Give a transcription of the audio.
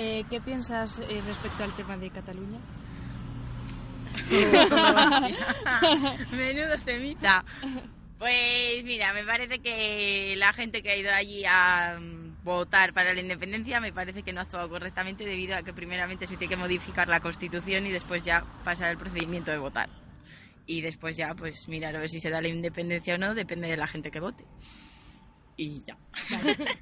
Eh, ¿Qué piensas eh, respecto al tema de Cataluña? Menudo temita. Pues mira, me parece que la gente que ha ido allí a mm, votar para la independencia me parece que no ha actuado correctamente debido a que primeramente se tiene que modificar la constitución y después ya pasar el procedimiento de votar. Y después ya pues mirar a ver si se da la independencia o no, depende de la gente que vote. Y ya.